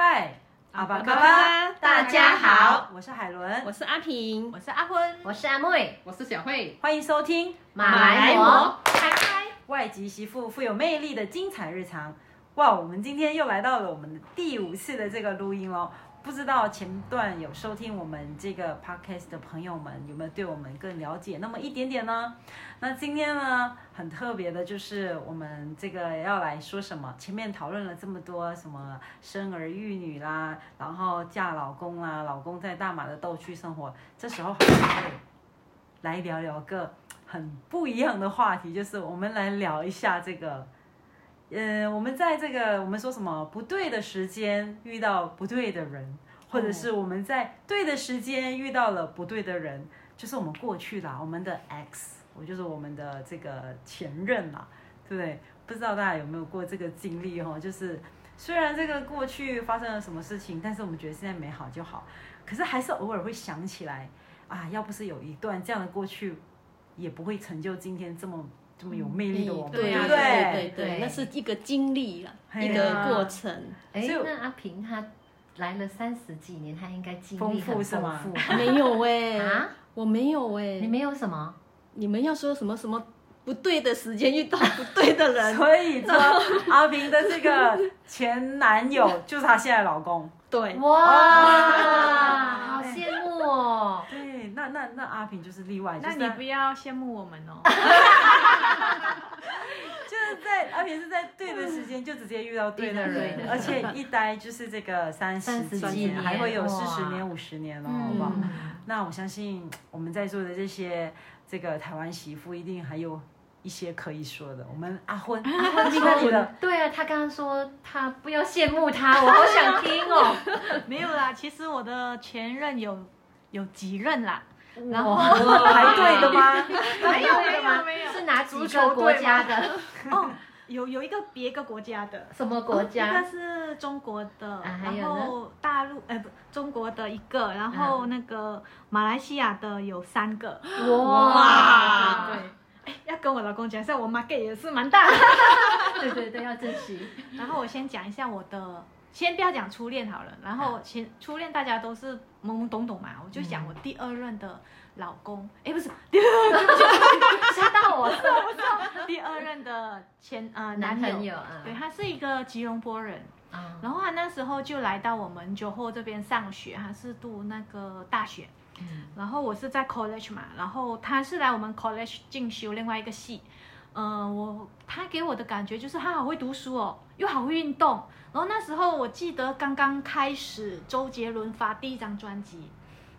嗨，阿巴嘎巴。巴，大家好，我是海伦，我是阿平，我是阿坤，我是阿妹，我是小慧，欢迎收听马来魔，开开，外籍媳妇富有魅力的精彩日常。哇，我们今天又来到了我们的第五次的这个录音喽。不知道前段有收听我们这个 podcast 的朋友们有没有对我们更了解那么一点点呢？那今天呢，很特别的就是我们这个要来说什么？前面讨论了这么多什么生儿育女啦，然后嫁老公啦，老公在大马的逗趣生活，这时候好像来聊聊个很不一样的话题，就是我们来聊一下这个。嗯，我们在这个我们说什么不对的时间遇到不对的人，或者是我们在对的时间遇到了不对的人，就是我们过去啦，我们的 X，我就是我们的这个前任啦，对不对？不知道大家有没有过这个经历哈？就是虽然这个过去发生了什么事情，但是我们觉得现在美好就好，可是还是偶尔会想起来啊，要不是有一段这样的过去，也不会成就今天这么。这么有魅力的我们，对不对对对？对，那是一个经历了，哎呀一个过程。哎，那阿平他来了三十几年，他应该经历很富是吗丰富 没有哎，啊？我没有哎，你没有什么？你们要说什么什么不对的时间遇到不对的人，所以说阿平的这个前男友就是她现在的老公。对，哇，好羡慕哦！对，那那那阿平就是例外，就是在那你不要羡慕我们哦。就是在阿平是在对的时间就直接遇到对的人，而且一待就是这个三十30几几年，年还会有四十年、五十年了，好不好？嗯，那我相信我们在座的这些这个台湾媳妇一定还有一些可以说的。我们阿昏，阿昏听到你的，对啊，他刚刚说他不要羡慕他，我好想听哦。没有啦，其实我的前任有有几任啦，然后 哇 排队的吗？没有没有没有是哪几个国家的？哦，有有一个别个国家的。什么国家一家个？是中国的，然后大陆，哎不，中国的一个，然后那个马来西亚的有三个，哇！对，哎，要跟我老公讲一下，我 market 也是蛮大的。对对对，要珍惜。然后我先讲一下我的，先不要讲初恋好了，然后前初恋大家都是懵懵懂懂嘛，我就讲我第二任的老公，哎、不是第二吓 到我！第二任的前呃男男朋友。啊，对他是一个吉隆坡人，啊，然后他那时候就来到我们酒后这边上学，他是读那个大学，然后我是在 college 嘛，然后他是来我们 college 进修另外一个系，嗯、我他给我的感觉就是他好会读书哦，又好会运动，然后那时候我记得刚刚开始周杰伦发第一张专辑，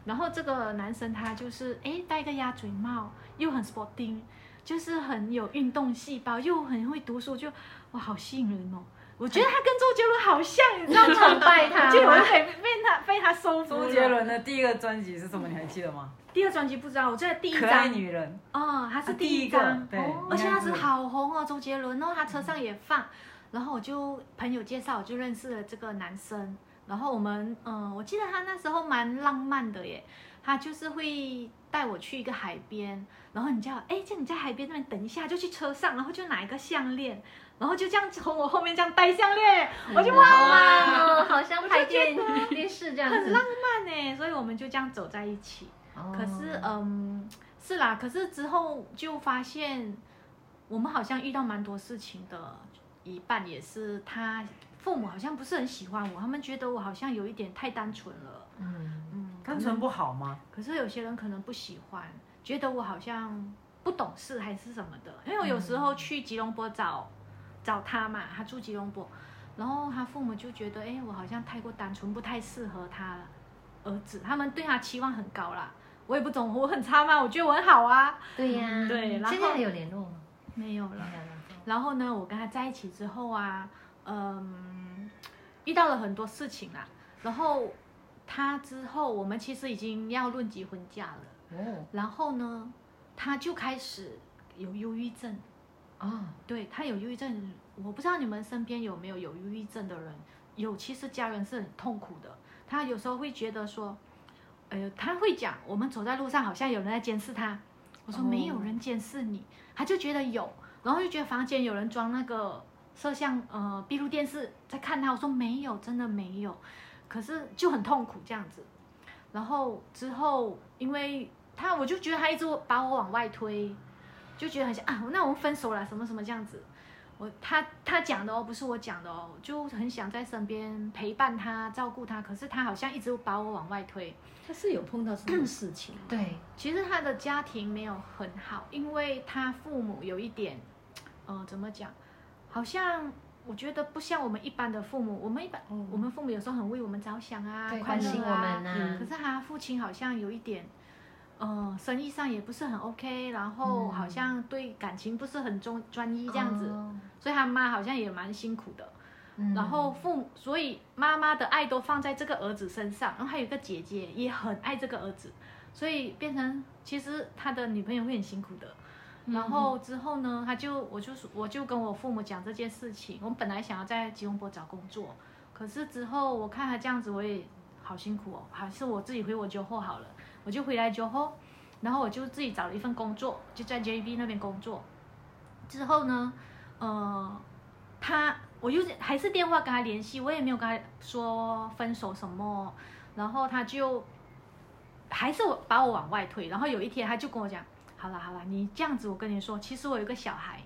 然后这个男生他就是哎戴个鸭嘴帽，又很 sporting，就是很有运动细胞，又很会读书，就哇好吸引人哦。我觉得他跟周杰伦好像，你知道吗？崇拜他就有人吗？被被他被他收服。周杰伦的第一个专辑是什么？你还记得吗？第二专辑不知道，我记得第一可爱张女人，哦，他是啊第一张，对哦而且那时好红哦，周杰伦哦，他车上也放，然后我就朋友介绍，我就认识了这个男生，然后我们嗯、我记得他那时候蛮浪漫的耶，他就是会带我去一个海边，然后你叫哎，叫你在海边那边等一下，就去车上，然后就拿一个项链，然后就这样从我后面这样戴项链，我就好哇。浪哦，好像拍电 电视这样子很浪。漫呢，所以我们就这样走在一起。哦可是，嗯，是啦，可是之后就发现，我们好像遇到蛮多事情的，一半也是他父母好像不是很喜欢我，他们觉得我好像有一点太单纯了，嗯，嗯，单纯不好吗？可是有些人可能不喜欢，觉得我好像不懂事还是什么的。因为我有时候去吉隆坡找找他嘛，他住吉隆坡，然后他父母就觉得，哎，我好像太过单纯，不太适合他儿子，他们对他期望很高啦。我也不懂，我很差吗？我觉得我很好啊，对呀。对然后现在还有联络吗？没有了。没有了。然后呢，我跟他在一起之后啊，嗯，遇到了很多事情啦。然后他之后，我们其实已经要论及婚嫁了。哦然后呢，他就开始有忧郁症。啊，对他有忧郁症，我不知道你们身边有没有有忧郁症的人。有，其实家人是很痛苦的。他有时候会觉得说，呃，他会讲，我们走在路上好像有人在监视他。我说哦没有人监视你，他就觉得有，然后就觉得房间有人装那个摄像呃闭路电视在看他，我说没有，真的没有，可是就很痛苦这样子。然后之后，因为他我就觉得他一直把我往外推，就觉得很想啊，那我们分手了，什么什么这样子。我他他讲的哦，不是我讲的哦，就很想在身边陪伴他、照顾他，可是他好像一直把我往外推。他是有碰到什么事情吗？对，其实他的家庭没有很好，因为他父母有一点，呃，怎么讲？好像我觉得不像我们一般的父母，我们一般、哦我们父母有时候很为我们着想啊，关心我啊。们啊可，是他父亲好像有一点，呃，生意上也不是很 OK，然后嗯好像对感情不是很专专一这样子，哦所以他妈好像也蛮辛苦的。嗯然后父母，所以妈妈的爱都放在这个儿子身上，然后还有一个姐姐也很爱这个儿子，所以变成其实他的女朋友会很辛苦的。然后之后呢，他就我就我就跟我父母讲这件事情，我们本来想要在吉隆坡找工作，可是之后我看他这样子，我也好辛苦哦，还是我自己回我酒后好了，我就回来酒后，然后我就自己找了一份工作，就在 JB 那边工作。之后呢，呃，他我又还是电话跟他联系，我也没有跟他说分手什么，然后他就还是我把我往外推，然后有一天他就跟我讲，好了好了，你这样子，我跟你说，其实我有个小孩，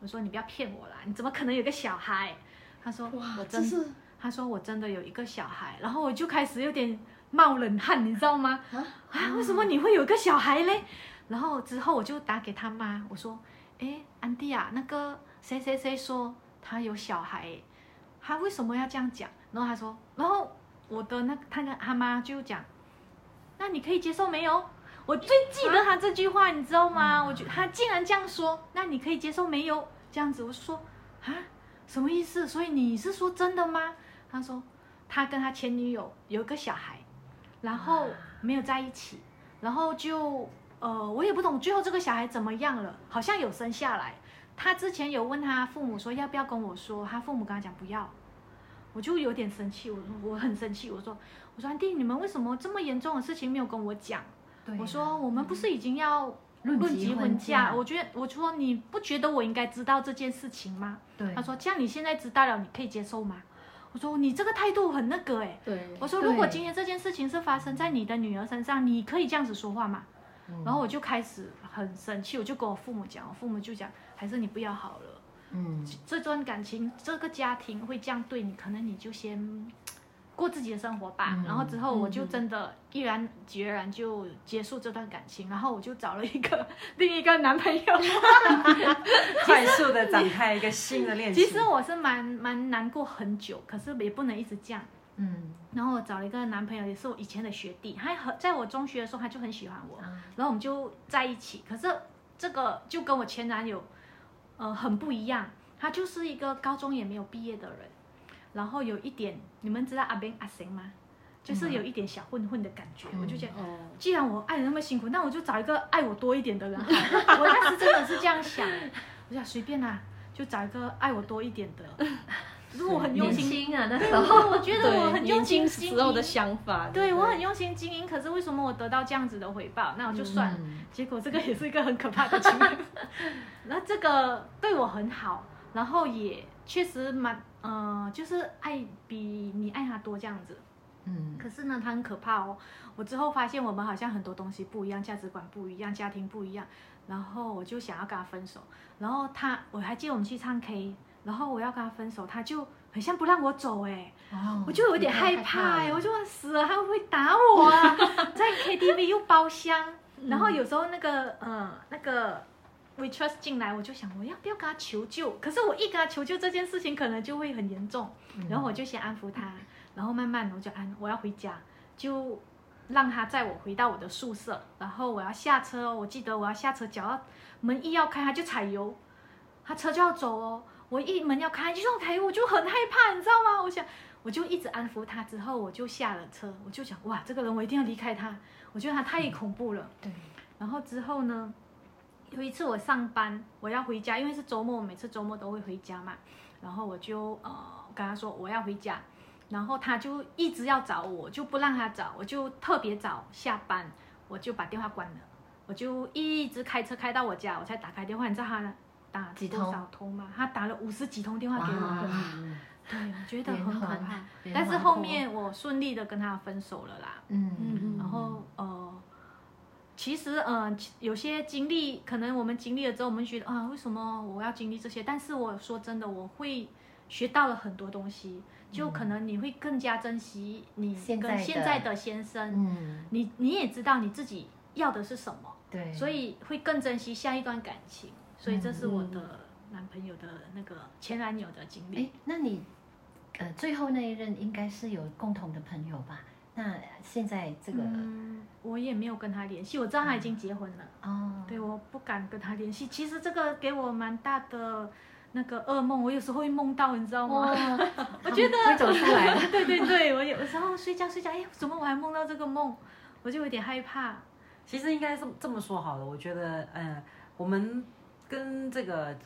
我说你不要骗我啦，你怎么可能有个小孩？他说哇我，真这是他说我真的有一个小孩，然后我就开始有点冒冷汗，你知道吗？啊啊，为什么你会有一个小孩嘞？然后之后我就打给他妈，我说，哎，安迪啊，那个谁谁谁说他有小孩诶，他为什么要这样讲？然后他说，然后我的那他跟他妈就讲，那你可以接受没有？我最记得他这句话，你知道吗？我觉他竟然这样说，那你可以接受没有？这样子，我说啊，什么意思？所以你是说真的吗？他说他跟他前女友有一个小孩，然后没有在一起，然后就呃，我也不懂最后这个小孩怎么样了，好像有生下来。他之前有问他父母说要不要跟我说，他父母跟他讲不要，我就有点生气，我说我很生气，我说我说安迪，你们为什么这么严重的事情没有跟我讲？对啊我说我们不是已经要论论及及婚婚嫁？嫁我觉得我说你不觉得我应该知道这件事情吗？对他说这样你现在知道了，你可以接受吗？我说你这个态度很那个哎、对，我说如果对今天这件事情是发生在你的女儿身上，你可以这样子说话吗？嗯然后我就开始很生气，我就跟我父母讲，我父母就讲，还是你不要好了，嗯，这段感情，这个家庭会这样对你，可能你就先过自己的生活吧。嗯然后之后我就真的毅然决然就结束这段感情，然后我就找了一个 另一个男朋友。快速的展开一个新的恋情。其实我是蛮蛮难过很久，可是也不能一直这样。嗯然后我找了一个男朋友，也是我以前的学弟，他很在我中学的时候他就很喜欢我，啊然后我们就在一起。可是这个就跟我前男友，呃，很不一样。他就是一个高中也没有毕业的人，然后有一点，你们知道阿 Ben 阿行吗？就是有一点小混混的感觉。嗯我就觉得，哦，既然我爱的那么辛苦，那我就找一个爱我多一点的人好了。我当时真的是这样想，我想随便啦、就找一个爱我多一点的。如果我很用心，啊那时候，我觉得我，很用年轻心经时候的。想法，对不我很用心经营，可是为什么我得到这样子的回报？那我就算了。嗯结果这个也是一个很可怕的经验，那这个对我很好，然后也确实蛮，呃，就是爱比你爱他多这样子。嗯可是呢，他很可怕哦。我之后发现我们好像很多东西不一样，价值观不一样，家庭不一样，然后我就想要跟他分手。然后他，我还记得我们去唱 K，然后我要跟他分手，他就很像不让我走哎。哦我就有点害怕哎、了我就说死了，他会不会打我啊？在 KTV 又包厢，嗯然后有时候那个呃那个 waitress 进来，我就想我要不要跟他求救？可是我一跟他求救这件事情可能就会很严重，嗯然后我就先安抚他，然后慢慢我就安我要回家，就让他载我回到我的宿舍，然后我要下车哦，我记得我要下车，脚要门一要开他就踩油，他车就要走哦，我一门要开就要踩油，我就很害怕，你知道吗？我想。我就一直安抚他，之后我就下了车，我就想，哇，这个人我一定要离开他，我觉得他太恐怖了。对，然后之后呢，有一次我上班，我要回家，因为是周末，我每次周末都会回家嘛。然后我就呃跟他说我要回家，然后他就一直要找我，就不让他找，我就特别早下班，我就把电话关了，我就一直开车开到我家，我才打开电话。你知道他打几通多少通吗，他打了五十几通电话给我对，我觉得很可怕。但是后面我顺利的跟他分手了啦。嗯嗯嗯，然后呃，其实呃，有些经历，可能我们经历了之后，我们觉得啊，为什么我要经历这些？但是我说真的，我会学到了很多东西，就可能你会更加珍惜你跟现在的先生，嗯，你你也知道你自己要的是什么，对，所以会更珍惜下一段感情。所以这是我嗯的男朋友的那个前男友的经哎历。，那你呃最后那一任应该是有共同的朋友吧？那现在这个、嗯，我也没有跟他联系，我知道他已经结婚了。哦，对，我不敢跟他联系。其实这个给我蛮大的那个噩梦，我有时候会梦到，你知道吗？我觉得会走出来了。对对对，我有时候睡觉睡觉，哎，怎么我还梦到这个梦？我就有点害怕。其实应该这么这么说好了，我觉得，呃，我们跟这个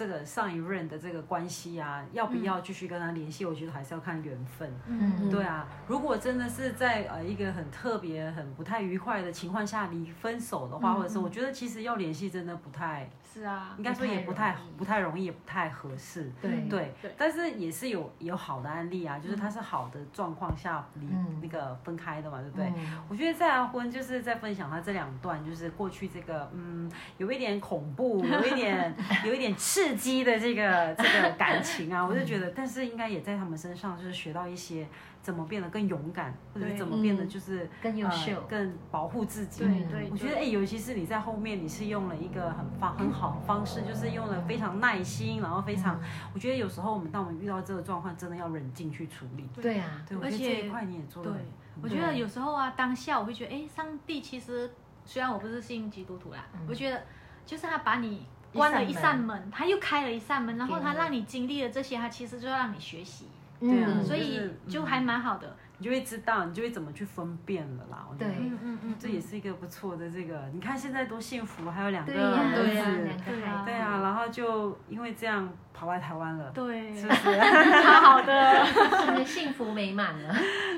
这个上一任的这个关系啊，要不要继续跟他联系？我觉得还是要看缘分。嗯对啊，如果真的是在呃一个很特别、很不太愉快的情况下离分手的话，嗯或者是我觉得其实要联系真的不太，是啊应，该说也不太不太容易不太容易，也不太合适。对对对，但是也是有有好的案例啊，就是他是好的状况下离嗯那个分开的嘛，对不对？嗯我觉得再婚就是在分享他这两段，就是过去这个嗯，有一点恐怖，有一点有一点 刺激的这个 这个感情啊，我就觉得，但是应该也在他们身上就是学到一些怎么变得更勇敢，或者是怎么变得嗯。就是、更优秀。呃更保护自己。对对，我觉得哎、尤其是你在后面，你是用了一个很方很好的方式，就是用了非常耐心，然后非常，我觉得有时候我们当我们遇到这个状况，真的要冷静去处理。对啊，对，而且这一块你也做对了。我觉得有时候啊，当下我会觉得，哎，上帝其实虽然我不是信基督徒啦，我觉得就是他把你关了一扇门，他又开了一扇门，然后他让你经历了这些，他其实就让你学习，对啊嗯所以就还蛮好的。你就会知道，你就会怎么去分辨了啦。我觉得对嗯嗯嗯，这也是一个不错的这个，你看现在多幸福，还有两个对呀，儿对呀子，两个孩子，对啊，然后就因为这样跑来台湾了，对，是不是？超好的。幸福美满了。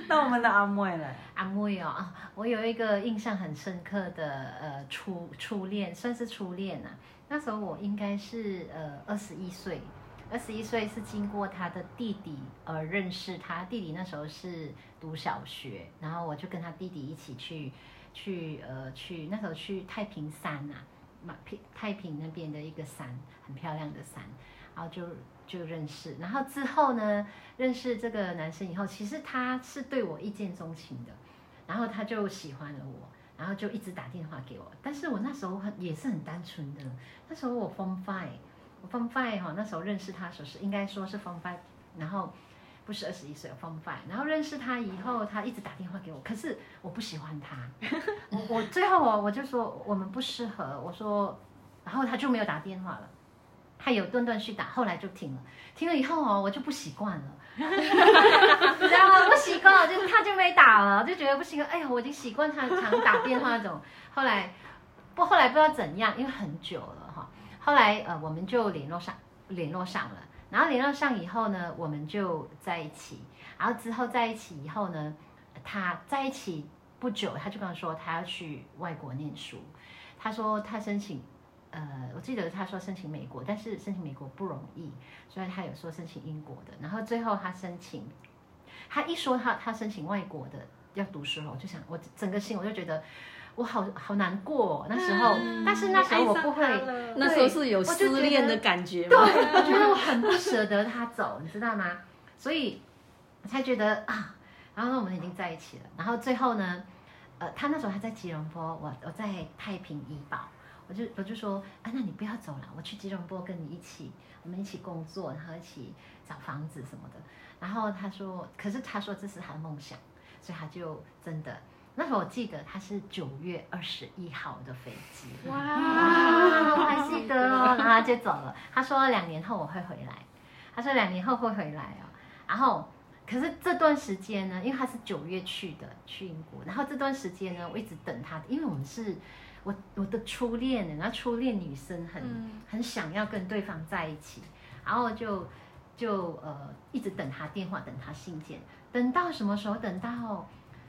那我们的阿妹呢，阿妹哦，啊我有一个印象很深刻的呃初初恋，算是初恋啊。那时候我应该是呃二十一岁，二十一岁是经过他的弟弟而认识他。弟弟那时候是读小学，然后我就跟他弟弟一起去去呃去那时候去太平山啊，马平太平那边的一个山，很漂亮的山，然后就就认识。然后之后呢，认识这个男生以后，其实他是对我一见钟情的，然后他就喜欢了我，然后就一直打电话给我。但是我那时候很也是很单纯的，那时候我 Form Five，我 Form Five 哈，那时候认识他时候是应该说是 Form Five，然后不是二十一岁 Form Five，然后认识他以后，他一直打电话给我，可是我不喜欢他，我我最后我我就说我们不适合，我说，然后他就没有打电话了。他有断断续打，后来就停了。停了以后哦，我就不习惯了，你知道吗？不习惯，就他就没打了，就觉得不习惯。哎呀，我已经习惯他常打电话那种。后来不，后来不知道怎样，因为很久了哈。后来呃，我们就联络上，联络上了。然后联络上以后呢，我们就在一起。然后之后在一起以后呢，他在一起不久，他就跟我说他要去外国念书。他说他申请。呃，我记得他说申请美国，但是申请美国不容易，所以他有说申请英国的。然后最后他申请，他一说他他申请外国的要读书了，我就想我整个心我就觉得我好好难过、哦、那时候，但是那时候我不会，那时候是有失恋的感觉对，我觉得我很不舍得他走，你知道吗？所以我才觉得啊，然后呢我们已经在一起了，然后最后呢，呃，他那时候还在吉隆坡，我我在太平怡保。我就我就说啊，那你不要走了，我去吉隆坡跟你一起，我们一起工作，然后一起找房子什么的。然后他说，可是他说这是他的梦想，所以他就真的。那时候我记得他是九月二十一号的飞机，哇，我还记得哦。然后他就走了，他说两年后我会回来，他说两年后会回来哦。然后可是这段时间呢，因为他是九月去的，去英国，然后这段时间呢，我一直等他，因为我们是。我我的初恋，然后初恋女生很、嗯很想要跟对方在一起，然后就就呃一直等他电话，等他信件，等到什么时候？等到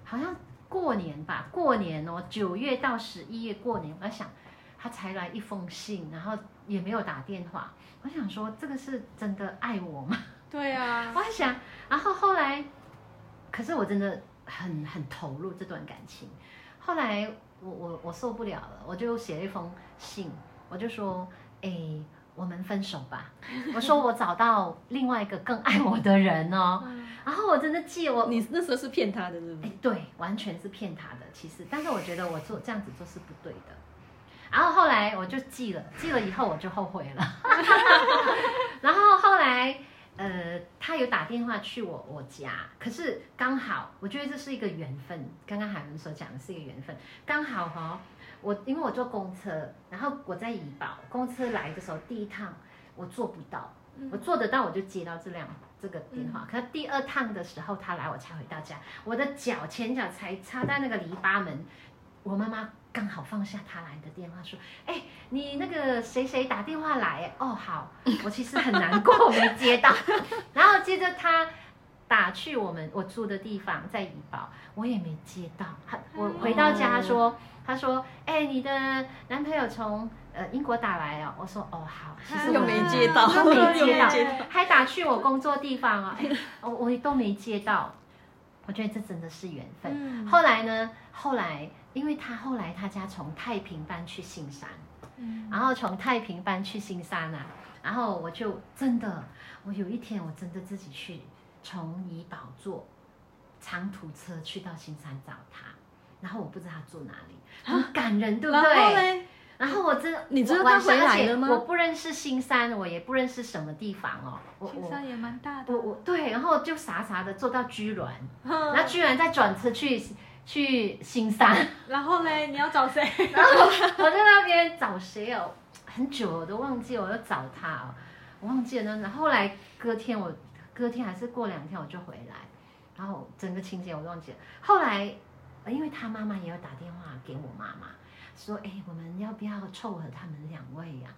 好像过年吧，过年哦，九月到十一月过年，我在想他才来一封信，然后也没有打电话。我想说，这个是真的爱我吗？对啊，我在想，然后后来，可是我真的很很投入这段感情。后来我我我受不了了，我就写了一封信，我就说，哎，我们分手吧。我说我找到另外一个更爱我的人哦。然后我真的记我，你那时候是骗他的，是不哎是？，对，完全是骗他的。其实，但是我觉得我做这样子做是不对的。然后后来我就记了，记了以后我就后悔了。然后后来，呃，他有打电话去我我家，可是刚好，我觉得这是一个缘分。刚刚海文所讲的是一个缘分，刚好哈、我因为我坐公车，然后我在怡保，公车来的时候第一趟我做不到，我做得到我就接到这辆这个电话，可是第二趟的时候他来我才回到家，我的脚前脚才插在那个篱笆门，我妈妈刚好放下他来的电话说，哎、你那个谁谁打电话来，哦好，我其实很难过没接到，然后接着他。打去我们我住的地方，在怡保，我也没接到。他我回到家他说，他说，哎、你的男朋友从呃英国打来哦。我说，哦好，其实又我没接到，都没接到，还打去我工作地方啊，哎我我都没接到。我觉得这真的是缘分。嗯后来呢？后来，因为他后来他家从太平搬去新山，嗯。然后从太平搬去新山啊，然后我就真的，我有一天我真的自己去从怡宝坐长途车去到新山找他，然后我不知道他住哪里，很感人，对不对？然后我真的，你知道他回来了吗？我不认识新山，我也不认识什么地方哦。我我青山也蛮大的。我，我对，然后就傻傻的坐到居銮，嗯然后居然再转车去去新山，然后嘞，你要找谁？然后我在那边找谁哦，很久我都忘记，我要找他哦，我忘记了呢。然后后来隔天我隔天还是过两天我就回来，然后整个情节我都忘记了。后来呃因为他妈妈也有打电话给我妈妈，说哎我们要不要凑合他们两位呀、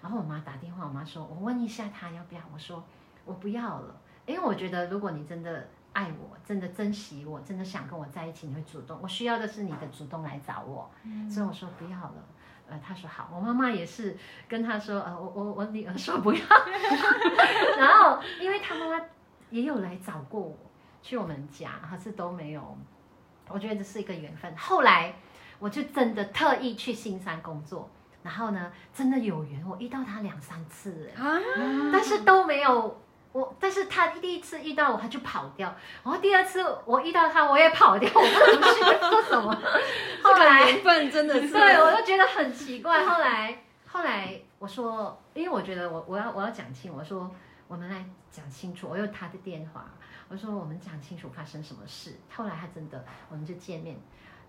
然后我妈打电话，我妈说我问一下他要不要，我说我不要了，因为我觉得如果你真的。爱我，真的珍惜我，真的想跟我在一起，你会主动。我需要的是你的主动来找我，所以我说不要了。呃，他说好，我妈妈也是跟他说，呃，我我我女儿说不要，然后因为他妈妈也有来找过我，去我们家，可是都没有，我觉得这是一个缘分。后来我就真的特意去新山工作，然后呢，真的有缘，我遇到他两三次，但是都没有。我，但是他第一次遇到我，他就跑掉，然后第二次我遇到他，我也跑掉，我不知道去做什么。后来缘分真的是，对，我就觉得很奇怪。后来，后来我说，因为我觉得我我要我要讲清，我说我们来讲清楚。我有他的电话，我说我们讲清楚发生什么事。后来他真的，我们就见面，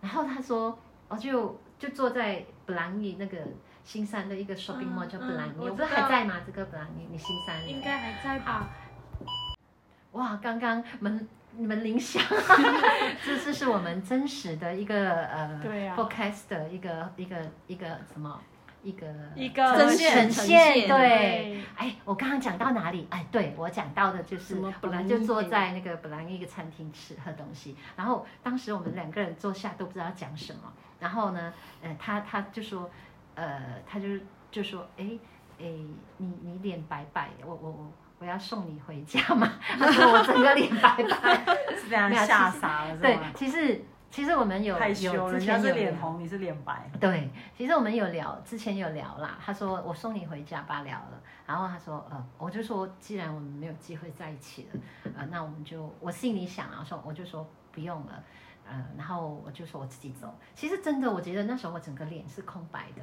然后他说，我就就坐在布兰尼那个新山的一个 shopping mall 嗯叫布兰尼，嗯我我不知道还在吗？这个布兰尼，你新山应该还在吧？哇，刚刚门门铃响，这这是我们真实的一个呃对啊。podcast 的一个一个一个什么一个一个呈呈现呈呈现现对。哎，我刚刚讲到哪里？哎，对我讲到的就是什么我布兰妮们就坐在那个布兰妮一个餐厅吃喝东西，然后当时我们两个人坐下都不知道讲什么，然后呢，呃，他他就说，呃，他就就说，哎哎，你你脸白白，我我我我要送你回家嘛，他说我整个脸白白，是这样吓傻了是对吗？，其实其实我们有有之人家是前有脸红，你是脸白。对，其实我们有聊，之前有聊啦。他说我送你回家吧，聊了。然后他说，呃，我就说既然我们没有机会在一起了，呃，那我们就我心里想啊，说我就说不用了，呃，然后我就说我自己走。其实真的，我觉得那时候我整个脸是空白的，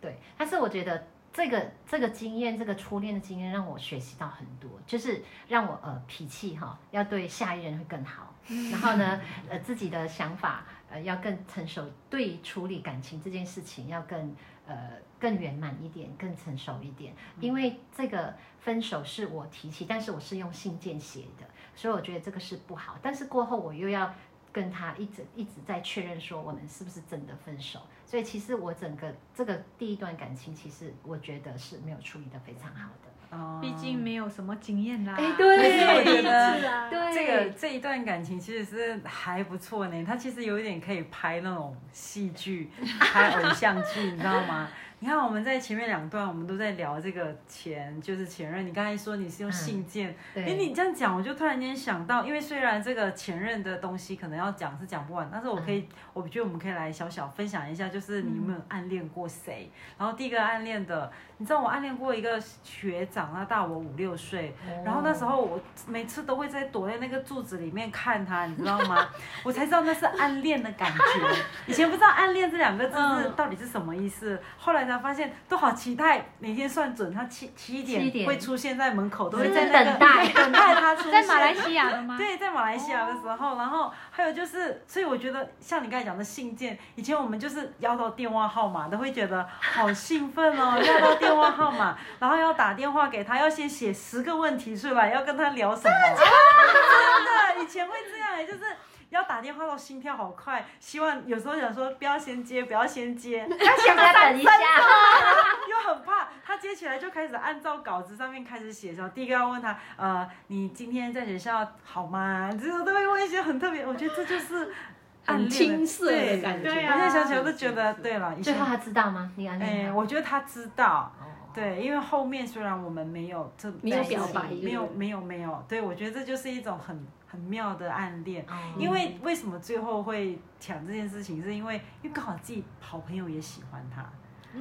对。但是我觉得这个这个经验，这个初恋的经验让我学习到很多，就是让我呃脾气哈要对下一任会更好，然后呢呃自己的想法呃要更成熟，对于处理感情这件事情要更呃更圆满一点，更成熟一点。因为这个分手是我提起，但是我是用信件写的，所以我觉得这个是不好。但是过后我又要跟他一直一直在确认说我们是不是真的分手。所以其实我整个这个第一段感情，其实我觉得是没有处理的非常好的。哦毕竟没有什么经验啦。哎对但是我觉是得啊，对这个这一段感情其实是还不错呢，他其实有一点可以拍那种戏剧、拍偶像剧，你知道吗？你看我们在前面两段，我们都在聊这个前，就是前任。你刚才说你是用信件，哎、对，你这样讲，我就突然间想到，因为虽然这个前任的东西可能要讲是讲不完，但是我可以，我觉得我们可以来小小分享一下，就是你有没有暗恋过谁？然后第一个暗恋的，你知道我暗恋过一个学长，他大我五六岁，然后那时候我每次都会在躲在那个柱子里面看他，你知道吗？我才知道那是暗恋的感觉。以前不知道暗恋这两个字是到底是什么意思，后来才发现都好期待每天算准他七七七点点会出现在门口，都会在那个等待等待他出现。在马来西亚的吗？对，在马来西亚的时候，然后还有就是，所以我觉得像你刚才讲的信件，以前我们就是要到电话号码，都会觉得好兴奋哦，要到电话号码，然后要打电话给他，要先写十个问题出来，要跟他聊什么。真的，以前会这样，就是。要打电话到心跳好快，希望有时候想说不要先接，不要先接，要先再等一下，又很怕他接起来就开始按照稿子上面开始写。说第一个要问他，呃，你今天在学校好吗？这种都会问一些很特别，我觉得这就是暗恋很青涩的感觉。对我现在想起来都觉得，对了，最后他知道吗？你暗哎、恋他？我觉得他知道。哦对，因为后面虽然我们没有这没有表白没有没有没有，对我觉得这就是一种很很妙的暗恋。哦因为为什么最后会讲这件事情，是因为因为刚好自己好朋友也喜欢他哦，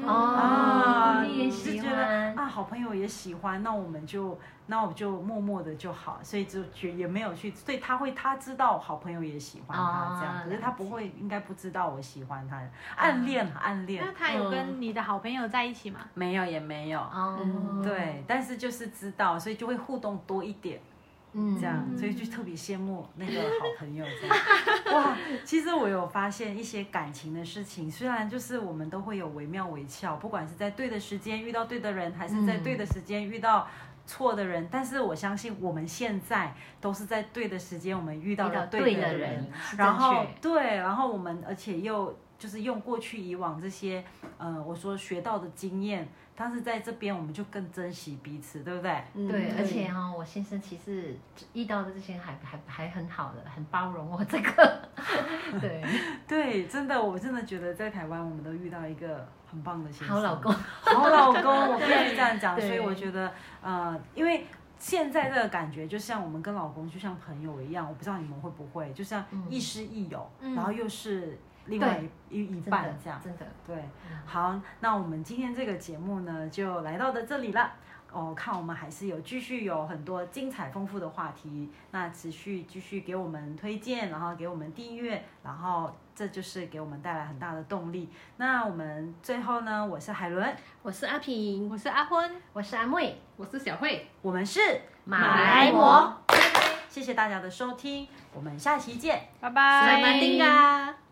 啊，你也就觉喜欢。得啊，好朋友也喜欢，那我们就那我就默默的就好，所以就觉也没有去，所以他会他知道好朋友也喜欢他哦这样，可是他不会应该不知道我喜欢他，暗恋暗恋。那他有跟你的好朋友在一起吗？没有也没有。哦，对，但是就是知道，所以就会互动多一点，嗯这样，所以就特别羡慕那个好朋友这样。哇，其实我有发现一些感情的事情，虽然就是我们都会有惟妙惟肖，不管是在对的时间遇到对的人，还是在对的时间遇到。错的人，但是我相信我们现在都是在对的时间，我们遇到了对的的人然后对，然后我们而且又就是用过去以往这些呃我说学到的经验，但是在这边我们就更珍惜彼此，对不对？嗯对，而且哈、我先生其实遇到的这些还还还很好的，很包容我这个。对，对，真的，我真的觉得在台湾我们都遇到一个很棒的先生，好老公，好老公，我必须这样讲。所以我觉得呃，因为。现在这个感觉就像我们跟老公就像朋友一样，我不知道你们会不会，就像嗯亦师亦友，嗯然后又是另外一一半这样。真的，对，好，那我们今天这个节目呢，就来到的这里了。哦，看我们还是有继续有很多精彩丰富的话题，那持续继续给我们推荐，然后给我们订阅，然后这就是给我们带来很大的动力。那我们最后呢，我是海伦，我是阿平，我是阿昏，我是阿妹，我是小慧，我们是马来模，谢谢大家的收听，我们下期见。拜拜。塞马丁嘎。